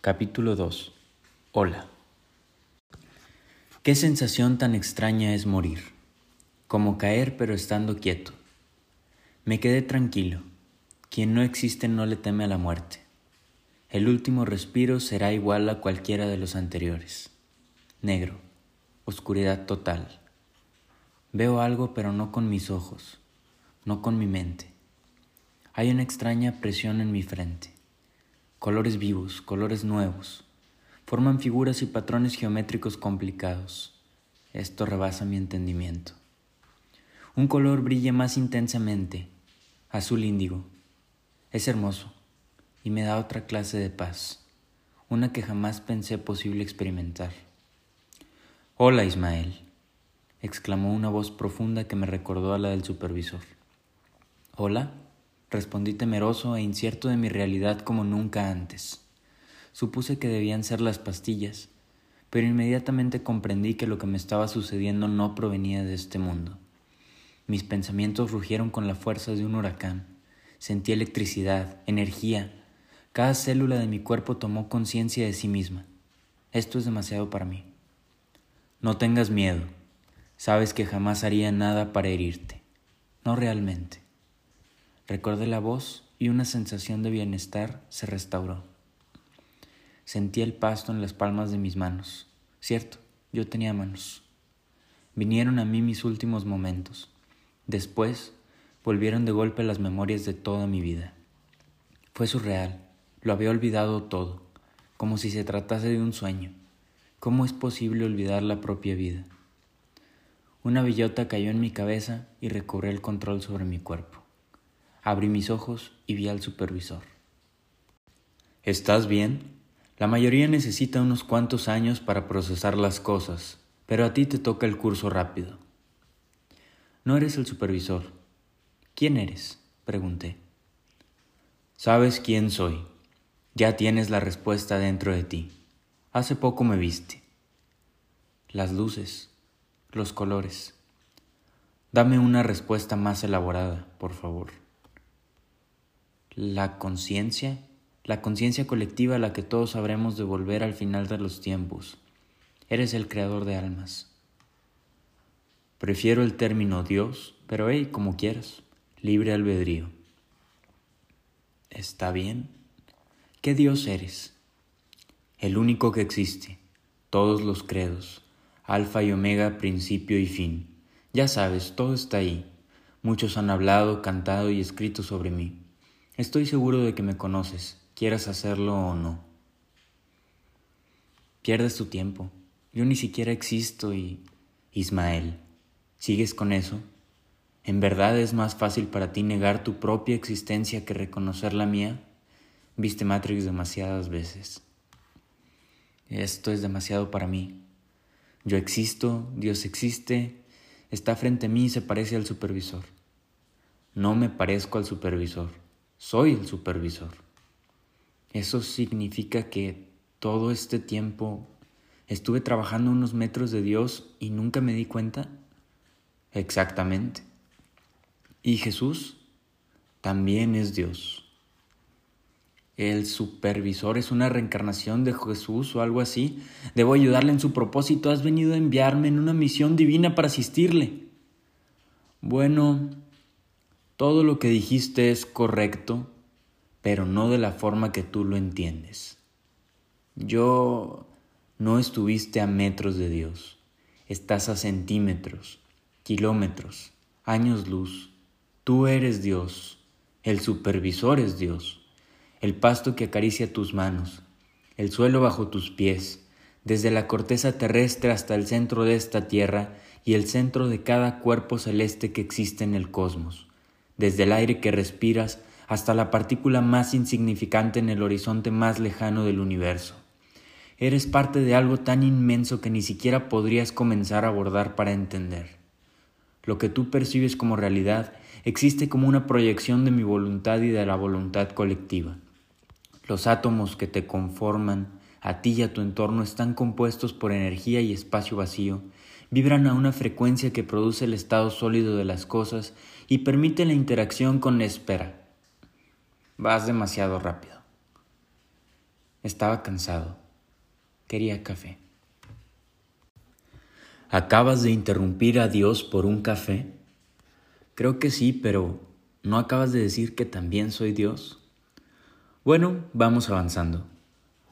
Capítulo 2 Hola. Qué sensación tan extraña es morir, como caer pero estando quieto. Me quedé tranquilo. Quien no existe no le teme a la muerte. El último respiro será igual a cualquiera de los anteriores. Negro, oscuridad total. Veo algo pero no con mis ojos, no con mi mente. Hay una extraña presión en mi frente. Colores vivos, colores nuevos. Forman figuras y patrones geométricos complicados. Esto rebasa mi entendimiento. Un color brilla más intensamente, azul índigo. Es hermoso y me da otra clase de paz, una que jamás pensé posible experimentar. Hola Ismael, exclamó una voz profunda que me recordó a la del supervisor. Hola, respondí temeroso e incierto de mi realidad como nunca antes. Supuse que debían ser las pastillas, pero inmediatamente comprendí que lo que me estaba sucediendo no provenía de este mundo. Mis pensamientos rugieron con la fuerza de un huracán. Sentí electricidad, energía, cada célula de mi cuerpo tomó conciencia de sí misma. Esto es demasiado para mí. No tengas miedo. Sabes que jamás haría nada para herirte. No realmente. Recordé la voz y una sensación de bienestar se restauró. Sentí el pasto en las palmas de mis manos. Cierto, yo tenía manos. Vinieron a mí mis últimos momentos. Después volvieron de golpe las memorias de toda mi vida. Fue surreal. Lo había olvidado todo, como si se tratase de un sueño. ¿Cómo es posible olvidar la propia vida? Una bellota cayó en mi cabeza y recobré el control sobre mi cuerpo. Abrí mis ojos y vi al supervisor. ¿Estás bien? La mayoría necesita unos cuantos años para procesar las cosas, pero a ti te toca el curso rápido. No eres el supervisor. ¿Quién eres? pregunté. Sabes quién soy. Ya tienes la respuesta dentro de ti. Hace poco me viste. Las luces, los colores. Dame una respuesta más elaborada, por favor. La conciencia, la conciencia colectiva a la que todos sabremos devolver al final de los tiempos. Eres el creador de almas. Prefiero el término Dios, pero hey, como quieras, libre albedrío. ¿Está bien? ¿Qué Dios eres? El único que existe, todos los credos, alfa y omega, principio y fin. Ya sabes, todo está ahí. Muchos han hablado, cantado y escrito sobre mí. Estoy seguro de que me conoces, quieras hacerlo o no. Pierdes tu tiempo. Yo ni siquiera existo y... Ismael, ¿sigues con eso? ¿En verdad es más fácil para ti negar tu propia existencia que reconocer la mía? Viste Matrix demasiadas veces. Esto es demasiado para mí. Yo existo, Dios existe, está frente a mí y se parece al supervisor. No me parezco al supervisor, soy el supervisor. Eso significa que todo este tiempo estuve trabajando unos metros de Dios y nunca me di cuenta. Exactamente. Y Jesús también es Dios el supervisor es una reencarnación de Jesús o algo así. Debo ayudarle en su propósito. Has venido a enviarme en una misión divina para asistirle. Bueno, todo lo que dijiste es correcto, pero no de la forma que tú lo entiendes. Yo no estuviste a metros de Dios. Estás a centímetros, kilómetros, años luz. Tú eres Dios. El supervisor es Dios el pasto que acaricia tus manos, el suelo bajo tus pies, desde la corteza terrestre hasta el centro de esta tierra y el centro de cada cuerpo celeste que existe en el cosmos, desde el aire que respiras hasta la partícula más insignificante en el horizonte más lejano del universo. Eres parte de algo tan inmenso que ni siquiera podrías comenzar a abordar para entender. Lo que tú percibes como realidad existe como una proyección de mi voluntad y de la voluntad colectiva. Los átomos que te conforman a ti y a tu entorno están compuestos por energía y espacio vacío, vibran a una frecuencia que produce el estado sólido de las cosas y permite la interacción con la espera. Vas demasiado rápido. Estaba cansado. Quería café. ¿Acabas de interrumpir a Dios por un café? Creo que sí, pero ¿no acabas de decir que también soy Dios? Bueno, vamos avanzando.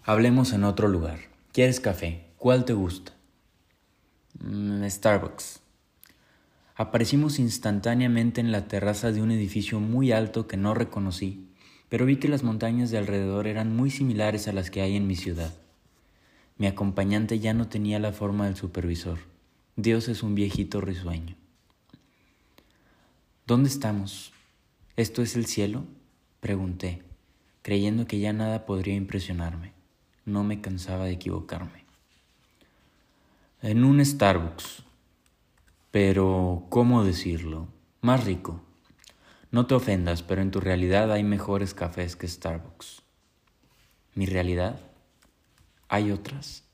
Hablemos en otro lugar. ¿Quieres café? ¿Cuál te gusta? Mm, Starbucks. Aparecimos instantáneamente en la terraza de un edificio muy alto que no reconocí, pero vi que las montañas de alrededor eran muy similares a las que hay en mi ciudad. Mi acompañante ya no tenía la forma del supervisor. Dios es un viejito risueño. ¿Dónde estamos? ¿Esto es el cielo? Pregunté, creyendo que ya nada podría impresionarme. No me cansaba de equivocarme. En un Starbucks. Pero, ¿cómo decirlo? Más rico. No te ofendas, pero en tu realidad hay mejores cafés que Starbucks. ¿Mi realidad? ¿Hay otras?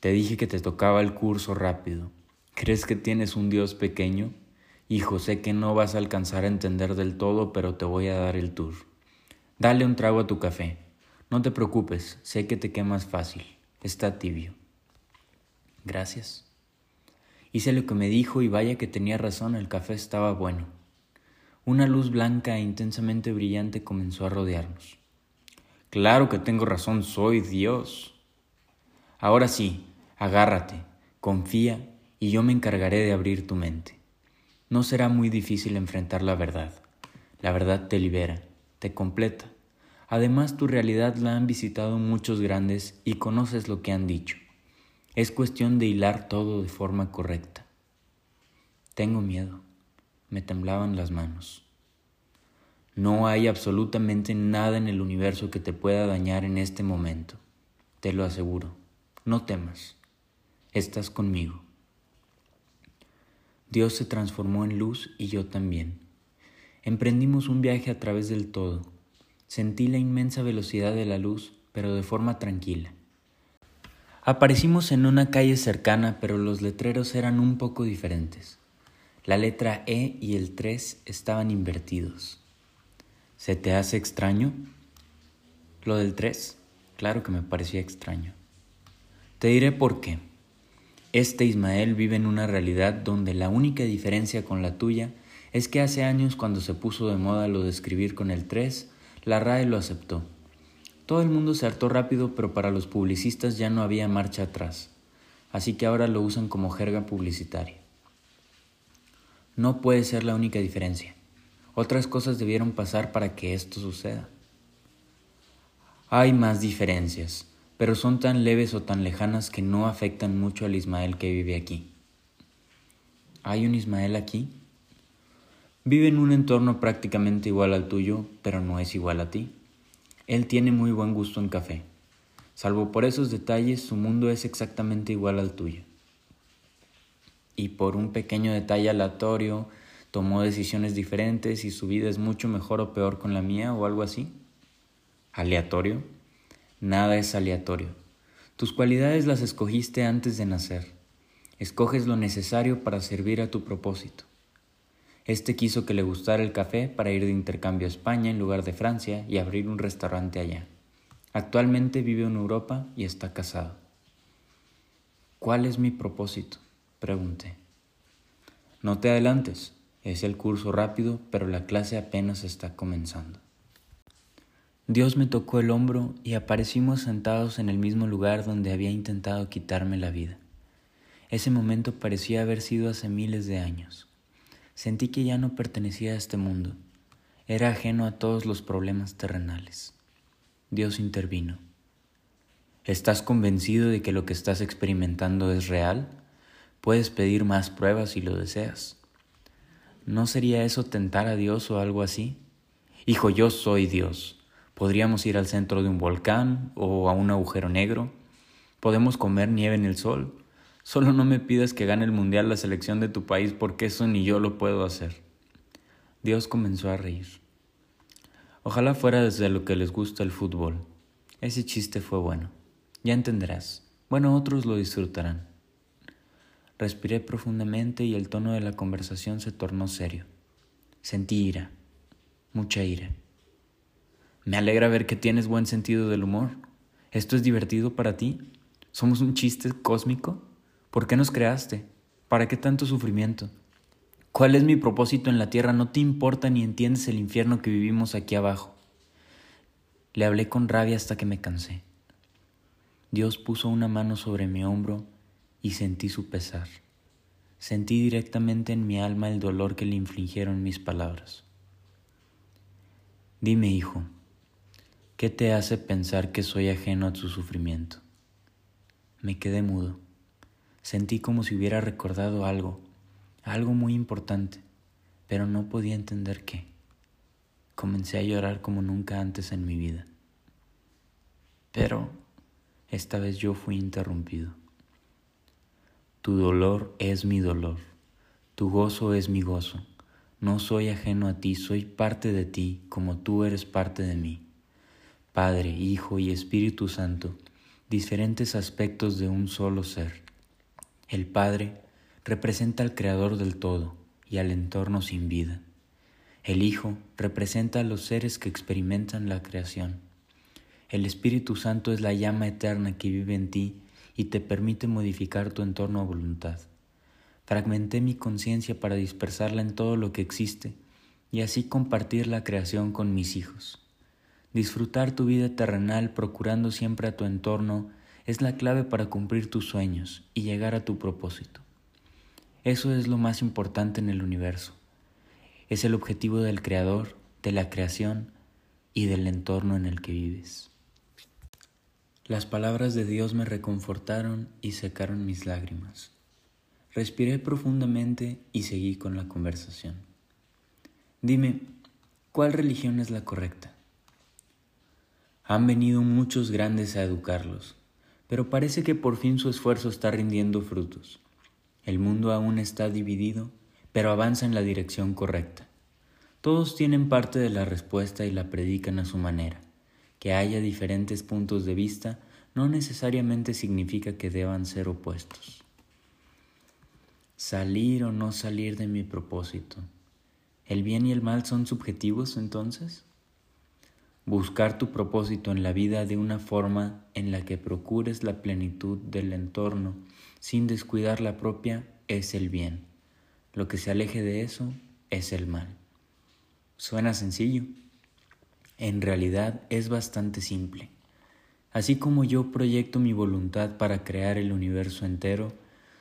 Te dije que te tocaba el curso rápido. ¿Crees que tienes un Dios pequeño? Hijo, sé que no vas a alcanzar a entender del todo, pero te voy a dar el tour. Dale un trago a tu café. No te preocupes, sé que te quemas fácil. Está tibio. Gracias. Hice lo que me dijo y vaya que tenía razón, el café estaba bueno. Una luz blanca e intensamente brillante comenzó a rodearnos. Claro que tengo razón, soy Dios. Ahora sí, agárrate, confía y yo me encargaré de abrir tu mente. No será muy difícil enfrentar la verdad. La verdad te libera, te completa. Además, tu realidad la han visitado muchos grandes y conoces lo que han dicho. Es cuestión de hilar todo de forma correcta. Tengo miedo. Me temblaban las manos. No hay absolutamente nada en el universo que te pueda dañar en este momento. Te lo aseguro. No temas. Estás conmigo. Dios se transformó en luz y yo también. Emprendimos un viaje a través del todo. Sentí la inmensa velocidad de la luz, pero de forma tranquila. Aparecimos en una calle cercana, pero los letreros eran un poco diferentes. La letra E y el 3 estaban invertidos. ¿Se te hace extraño? Lo del 3, claro que me parecía extraño. Te diré por qué. Este Ismael vive en una realidad donde la única diferencia con la tuya es que hace años cuando se puso de moda lo de escribir con el 3, la RAE lo aceptó todo el mundo se hartó rápido, pero para los publicistas ya no había marcha atrás, así que ahora lo usan como jerga publicitaria. No puede ser la única diferencia. Otras cosas debieron pasar para que esto suceda. Hay más diferencias, pero son tan leves o tan lejanas que no afectan mucho al Ismael que vive aquí. ¿Hay un Ismael aquí? Vive en un entorno prácticamente igual al tuyo, pero no es igual a ti. Él tiene muy buen gusto en café. Salvo por esos detalles, su mundo es exactamente igual al tuyo. Y por un pequeño detalle aleatorio, tomó decisiones diferentes y su vida es mucho mejor o peor con la mía o algo así. ¿Aleatorio? Nada es aleatorio. Tus cualidades las escogiste antes de nacer. Escoges lo necesario para servir a tu propósito. Este quiso que le gustara el café para ir de intercambio a España en lugar de Francia y abrir un restaurante allá. Actualmente vive en Europa y está casado. ¿Cuál es mi propósito? pregunté. No te adelantes, es el curso rápido, pero la clase apenas está comenzando. Dios me tocó el hombro y aparecimos sentados en el mismo lugar donde había intentado quitarme la vida. Ese momento parecía haber sido hace miles de años. Sentí que ya no pertenecía a este mundo, era ajeno a todos los problemas terrenales. Dios intervino. ¿Estás convencido de que lo que estás experimentando es real? Puedes pedir más pruebas si lo deseas. ¿No sería eso tentar a Dios o algo así? Hijo, yo soy Dios. Podríamos ir al centro de un volcán o a un agujero negro. Podemos comer nieve en el sol. Solo no me pidas que gane el mundial la selección de tu país porque eso ni yo lo puedo hacer. Dios comenzó a reír. Ojalá fuera desde lo que les gusta el fútbol. Ese chiste fue bueno. Ya entenderás. Bueno, otros lo disfrutarán. Respiré profundamente y el tono de la conversación se tornó serio. Sentí ira, mucha ira. Me alegra ver que tienes buen sentido del humor. ¿Esto es divertido para ti? ¿Somos un chiste cósmico? ¿Por qué nos creaste? ¿Para qué tanto sufrimiento? ¿Cuál es mi propósito en la tierra? No te importa ni entiendes el infierno que vivimos aquí abajo. Le hablé con rabia hasta que me cansé. Dios puso una mano sobre mi hombro y sentí su pesar. Sentí directamente en mi alma el dolor que le infligieron mis palabras. Dime, hijo, ¿qué te hace pensar que soy ajeno a tu sufrimiento? Me quedé mudo. Sentí como si hubiera recordado algo algo muy importante, pero no podía entender qué. Comencé a llorar como nunca antes en mi vida. Pero esta vez yo fui interrumpido. Tu dolor es mi dolor, tu gozo es mi gozo. No soy ajeno a ti, soy parte de ti como tú eres parte de mí. Padre, Hijo y Espíritu Santo, diferentes aspectos de un solo ser. El Padre representa al Creador del todo y al entorno sin vida. El Hijo representa a los seres que experimentan la creación. El Espíritu Santo es la llama eterna que vive en ti y te permite modificar tu entorno a voluntad. Fragmenté mi conciencia para dispersarla en todo lo que existe y así compartir la creación con mis hijos. Disfrutar tu vida terrenal procurando siempre a tu entorno es la clave para cumplir tus sueños y llegar a tu propósito. Eso es lo más importante en el universo. Es el objetivo del Creador, de la creación y del entorno en el que vives. Las palabras de Dios me reconfortaron y secaron mis lágrimas. Respiré profundamente y seguí con la conversación. Dime, ¿cuál religión es la correcta? Han venido muchos grandes a educarlos, pero parece que por fin su esfuerzo está rindiendo frutos. El mundo aún está dividido, pero avanza en la dirección correcta. Todos tienen parte de la respuesta y la predican a su manera. Que haya diferentes puntos de vista no necesariamente significa que deban ser opuestos. Salir o no salir de mi propósito. ¿El bien y el mal son subjetivos entonces? Buscar tu propósito en la vida de una forma en la que procures la plenitud del entorno sin descuidar la propia es el bien. Lo que se aleje de eso es el mal. Suena sencillo. En realidad es bastante simple. Así como yo proyecto mi voluntad para crear el universo entero,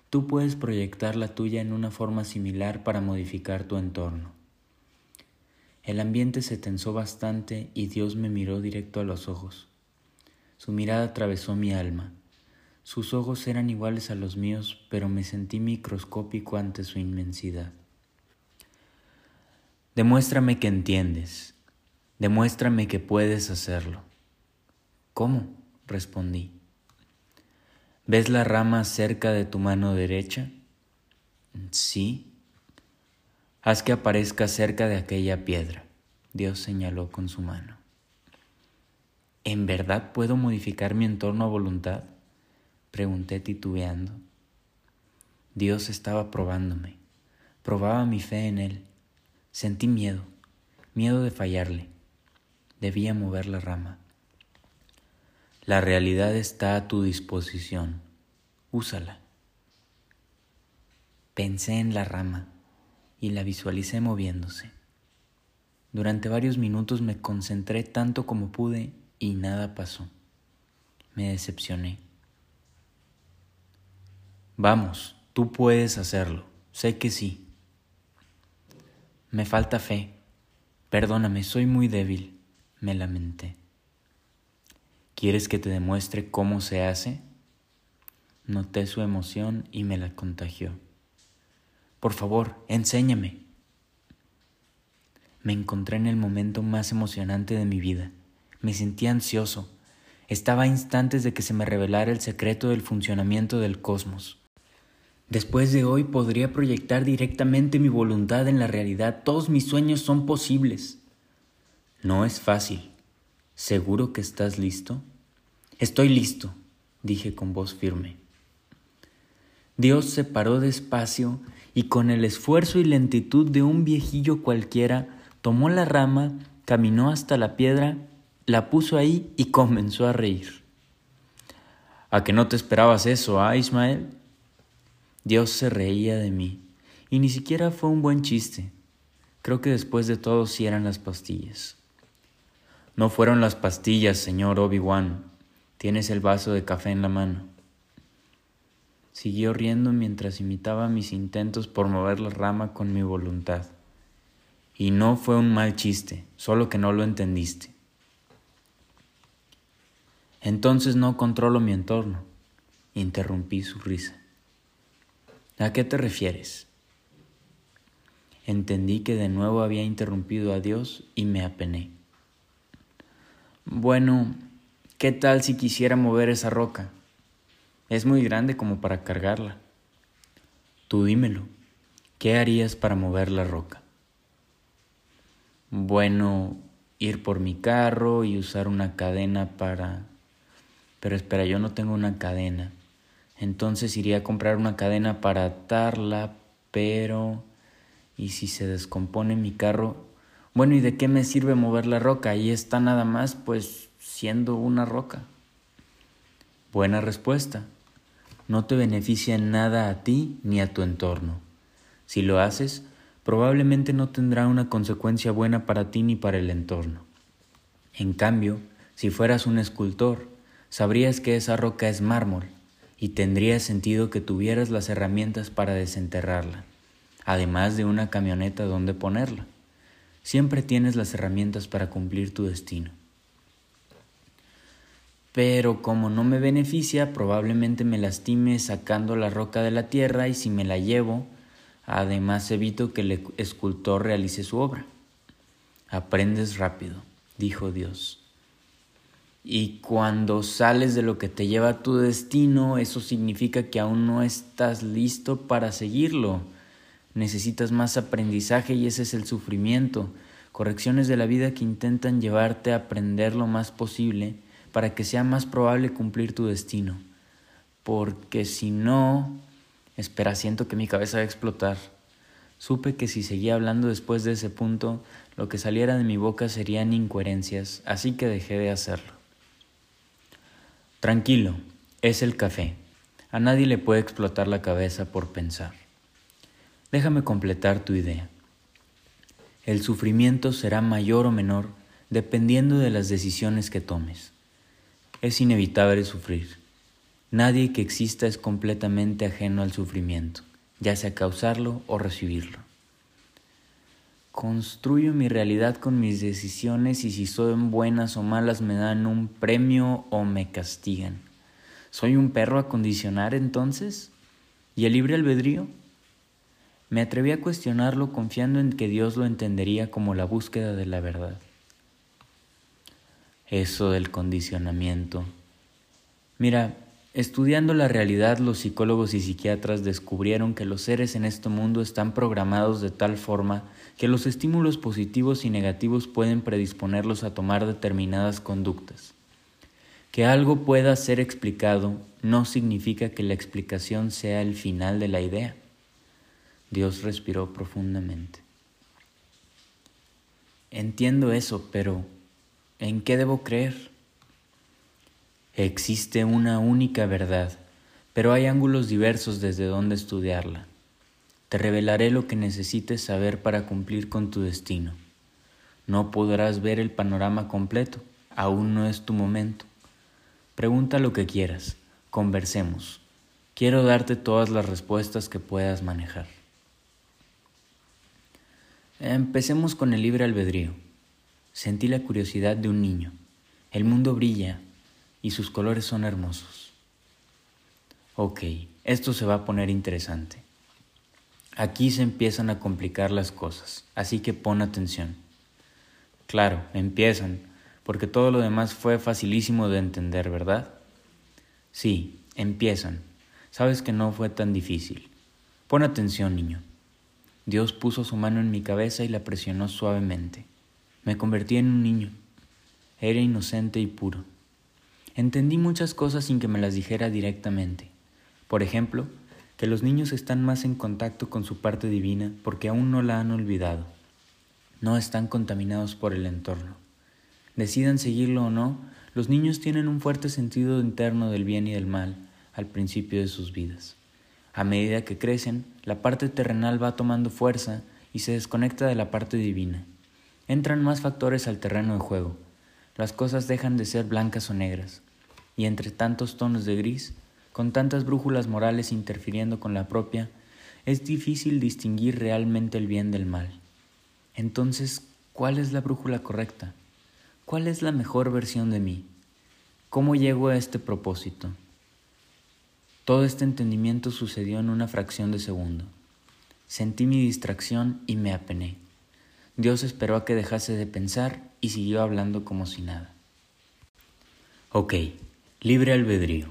tú puedes proyectar la tuya en una forma similar para modificar tu entorno. El ambiente se tensó bastante y Dios me miró directo a los ojos. Su mirada atravesó mi alma sus ojos eran iguales a los míos, pero me sentí microscópico ante su inmensidad. Demuéstrame que entiendes. Demuéstrame que puedes hacerlo. ¿Cómo? respondí. ¿Ves la rama cerca de tu mano derecha? Sí. Haz que aparezca cerca de aquella piedra. Dios señaló con su mano. ¿En verdad puedo modificar mi entorno a voluntad? Pregunté titubeando. Dios estaba probándome, probaba mi fe en Él. Sentí miedo, miedo de fallarle. Debía mover la rama. La realidad está a tu disposición. Úsala. Pensé en la rama y la visualicé moviéndose. Durante varios minutos me concentré tanto como pude y nada pasó. Me decepcioné. Vamos, tú puedes hacerlo, sé que sí. Me falta fe. Perdóname, soy muy débil, me lamenté. ¿Quieres que te demuestre cómo se hace? Noté su emoción y me la contagió. Por favor, enséñame. Me encontré en el momento más emocionante de mi vida. Me sentía ansioso. Estaba a instantes de que se me revelara el secreto del funcionamiento del cosmos. Después de hoy podría proyectar directamente mi voluntad en la realidad. Todos mis sueños son posibles. No es fácil. ¿Seguro que estás listo? Estoy listo, dije con voz firme. Dios se paró despacio y con el esfuerzo y lentitud de un viejillo cualquiera, tomó la rama, caminó hasta la piedra la puso ahí y comenzó a reír. ¿A que no te esperabas eso, ah, Ismael? Dios se reía de mí, y ni siquiera fue un buen chiste. Creo que después de todo sí eran las pastillas. No fueron las pastillas, señor Obi-Wan. Tienes el vaso de café en la mano. Siguió riendo mientras imitaba mis intentos por mover la rama con mi voluntad. Y no fue un mal chiste, solo que no lo entendiste. Entonces no controlo mi entorno. Interrumpí su risa. ¿A qué te refieres? Entendí que de nuevo había interrumpido a Dios y me apené. Bueno, ¿qué tal si quisiera mover esa roca? Es muy grande como para cargarla. Tú dímelo, ¿qué harías para mover la roca? Bueno, ir por mi carro y usar una cadena para... Pero espera, yo no tengo una cadena. Entonces iría a comprar una cadena para atarla, pero... ¿Y si se descompone mi carro? Bueno, ¿y de qué me sirve mover la roca? Ahí está nada más, pues, siendo una roca. Buena respuesta. No te beneficia nada a ti ni a tu entorno. Si lo haces, probablemente no tendrá una consecuencia buena para ti ni para el entorno. En cambio, si fueras un escultor, sabrías que esa roca es mármol y tendría sentido que tuvieras las herramientas para desenterrarla, además de una camioneta donde ponerla. Siempre tienes las herramientas para cumplir tu destino. Pero como no me beneficia, probablemente me lastime sacando la roca de la tierra y si me la llevo, además evito que el escultor realice su obra. Aprendes rápido, dijo Dios. Y cuando sales de lo que te lleva a tu destino, eso significa que aún no estás listo para seguirlo. Necesitas más aprendizaje y ese es el sufrimiento, correcciones de la vida que intentan llevarte a aprender lo más posible para que sea más probable cumplir tu destino. Porque si no, espera, siento que mi cabeza va a explotar. Supe que si seguía hablando después de ese punto, lo que saliera de mi boca serían incoherencias, así que dejé de hacerlo. Tranquilo, es el café. A nadie le puede explotar la cabeza por pensar. Déjame completar tu idea. El sufrimiento será mayor o menor dependiendo de las decisiones que tomes. Es inevitable sufrir. Nadie que exista es completamente ajeno al sufrimiento, ya sea causarlo o recibirlo. Construyo mi realidad con mis decisiones y si son buenas o malas me dan un premio o me castigan. ¿Soy un perro a condicionar entonces? ¿Y el libre albedrío? Me atreví a cuestionarlo confiando en que Dios lo entendería como la búsqueda de la verdad. Eso del condicionamiento. Mira, estudiando la realidad los psicólogos y psiquiatras descubrieron que los seres en este mundo están programados de tal forma que los estímulos positivos y negativos pueden predisponerlos a tomar determinadas conductas. Que algo pueda ser explicado no significa que la explicación sea el final de la idea. Dios respiró profundamente. Entiendo eso, pero ¿en qué debo creer? Existe una única verdad, pero hay ángulos diversos desde donde estudiarla. Te revelaré lo que necesites saber para cumplir con tu destino. No podrás ver el panorama completo, aún no es tu momento. Pregunta lo que quieras, conversemos. Quiero darte todas las respuestas que puedas manejar. Empecemos con el libre albedrío. Sentí la curiosidad de un niño. El mundo brilla y sus colores son hermosos. Ok, esto se va a poner interesante. Aquí se empiezan a complicar las cosas, así que pon atención. Claro, empiezan, porque todo lo demás fue facilísimo de entender, ¿verdad? Sí, empiezan. Sabes que no fue tan difícil. Pon atención, niño. Dios puso su mano en mi cabeza y la presionó suavemente. Me convertí en un niño. Era inocente y puro. Entendí muchas cosas sin que me las dijera directamente. Por ejemplo, que los niños están más en contacto con su parte divina porque aún no la han olvidado. No están contaminados por el entorno. Decidan seguirlo o no, los niños tienen un fuerte sentido interno del bien y del mal al principio de sus vidas. A medida que crecen, la parte terrenal va tomando fuerza y se desconecta de la parte divina. Entran más factores al terreno de juego. Las cosas dejan de ser blancas o negras, y entre tantos tonos de gris, con tantas brújulas morales interfiriendo con la propia, es difícil distinguir realmente el bien del mal. Entonces, ¿cuál es la brújula correcta? ¿Cuál es la mejor versión de mí? ¿Cómo llego a este propósito? Todo este entendimiento sucedió en una fracción de segundo. Sentí mi distracción y me apené. Dios esperó a que dejase de pensar y siguió hablando como si nada. Ok, libre albedrío.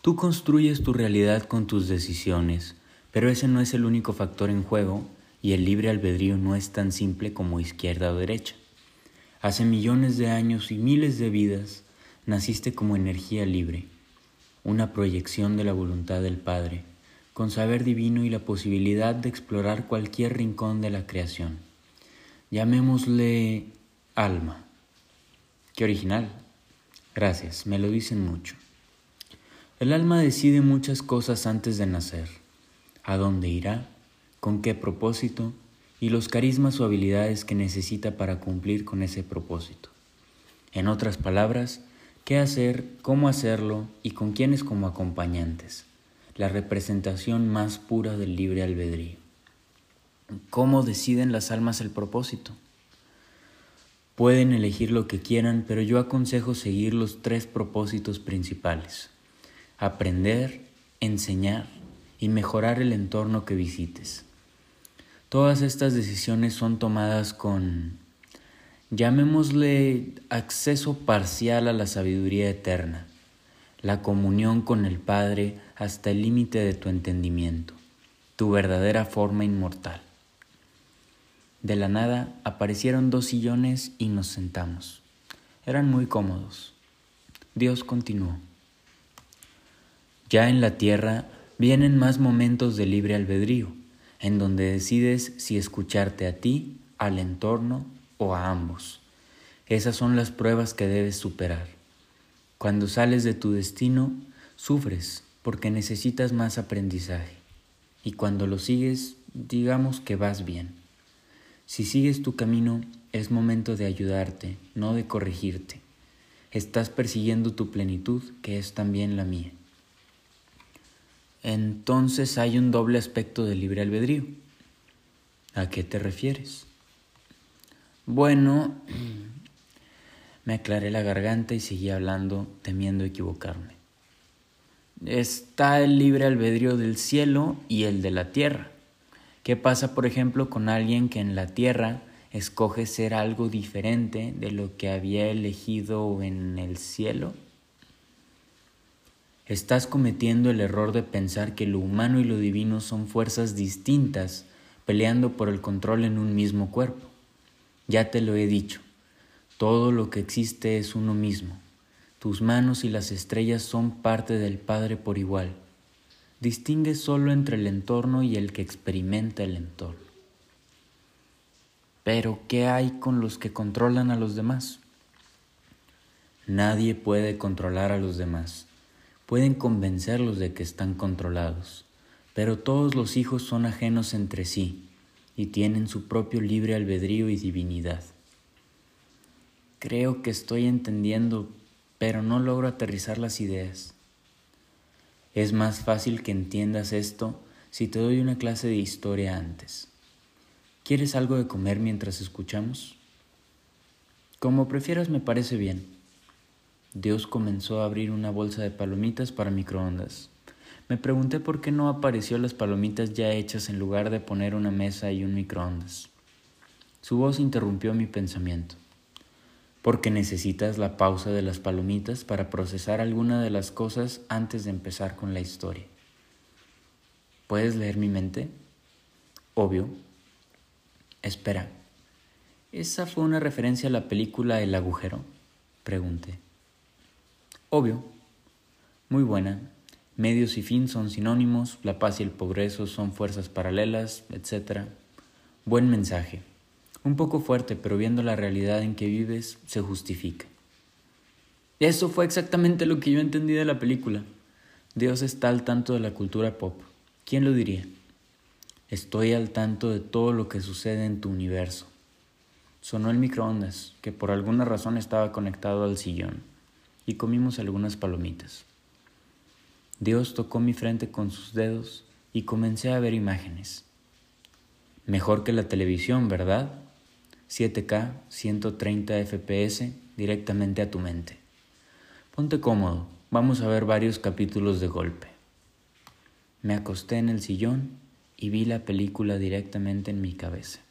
Tú construyes tu realidad con tus decisiones, pero ese no es el único factor en juego y el libre albedrío no es tan simple como izquierda o derecha. Hace millones de años y miles de vidas naciste como energía libre, una proyección de la voluntad del Padre, con saber divino y la posibilidad de explorar cualquier rincón de la creación. Llamémosle alma. Qué original. Gracias, me lo dicen mucho. El alma decide muchas cosas antes de nacer. A dónde irá, con qué propósito y los carismas o habilidades que necesita para cumplir con ese propósito. En otras palabras, qué hacer, cómo hacerlo y con quiénes como acompañantes, la representación más pura del libre albedrío. ¿Cómo deciden las almas el propósito? Pueden elegir lo que quieran, pero yo aconsejo seguir los tres propósitos principales. Aprender, enseñar y mejorar el entorno que visites. Todas estas decisiones son tomadas con, llamémosle, acceso parcial a la sabiduría eterna, la comunión con el Padre hasta el límite de tu entendimiento, tu verdadera forma inmortal. De la nada aparecieron dos sillones y nos sentamos. Eran muy cómodos. Dios continuó. Ya en la tierra vienen más momentos de libre albedrío, en donde decides si escucharte a ti, al entorno o a ambos. Esas son las pruebas que debes superar. Cuando sales de tu destino, sufres porque necesitas más aprendizaje. Y cuando lo sigues, digamos que vas bien. Si sigues tu camino, es momento de ayudarte, no de corregirte. Estás persiguiendo tu plenitud, que es también la mía. Entonces hay un doble aspecto del libre albedrío. ¿A qué te refieres? Bueno, me aclaré la garganta y seguí hablando, temiendo equivocarme. Está el libre albedrío del cielo y el de la tierra. ¿Qué pasa, por ejemplo, con alguien que en la tierra escoge ser algo diferente de lo que había elegido en el cielo? Estás cometiendo el error de pensar que lo humano y lo divino son fuerzas distintas peleando por el control en un mismo cuerpo. Ya te lo he dicho, todo lo que existe es uno mismo. Tus manos y las estrellas son parte del Padre por igual distingue solo entre el entorno y el que experimenta el entorno. Pero, ¿qué hay con los que controlan a los demás? Nadie puede controlar a los demás. Pueden convencerlos de que están controlados, pero todos los hijos son ajenos entre sí y tienen su propio libre albedrío y divinidad. Creo que estoy entendiendo, pero no logro aterrizar las ideas. Es más fácil que entiendas esto si te doy una clase de historia antes. ¿Quieres algo de comer mientras escuchamos? Como prefieras me parece bien. Dios comenzó a abrir una bolsa de palomitas para microondas. Me pregunté por qué no apareció las palomitas ya hechas en lugar de poner una mesa y un microondas. Su voz interrumpió mi pensamiento porque necesitas la pausa de las palomitas para procesar alguna de las cosas antes de empezar con la historia. ¿Puedes leer mi mente? Obvio. Espera, ¿esa fue una referencia a la película El agujero? Pregunté. Obvio. Muy buena. Medios y fin son sinónimos, la paz y el progreso son fuerzas paralelas, etc. Buen mensaje. Un poco fuerte, pero viendo la realidad en que vives, se justifica. Eso fue exactamente lo que yo entendí de la película. Dios está al tanto de la cultura pop. ¿Quién lo diría? Estoy al tanto de todo lo que sucede en tu universo. Sonó el microondas, que por alguna razón estaba conectado al sillón, y comimos algunas palomitas. Dios tocó mi frente con sus dedos y comencé a ver imágenes. Mejor que la televisión, ¿verdad? 7K, 130 FPS, directamente a tu mente. Ponte cómodo, vamos a ver varios capítulos de golpe. Me acosté en el sillón y vi la película directamente en mi cabeza.